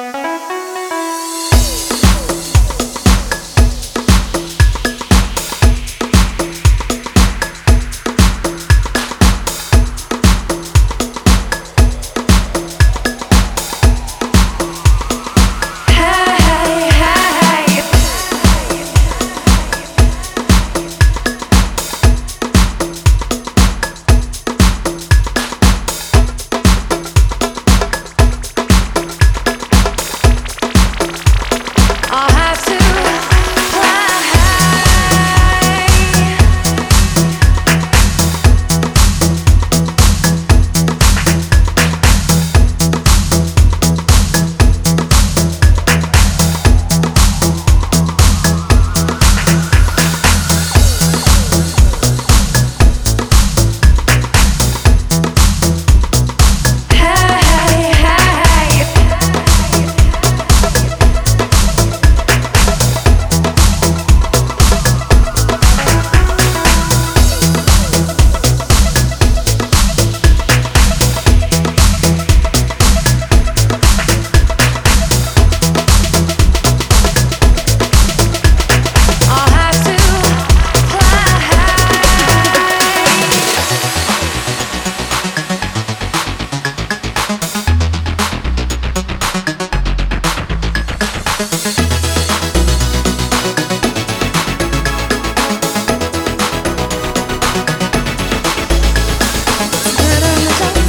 Bye. Cause I'm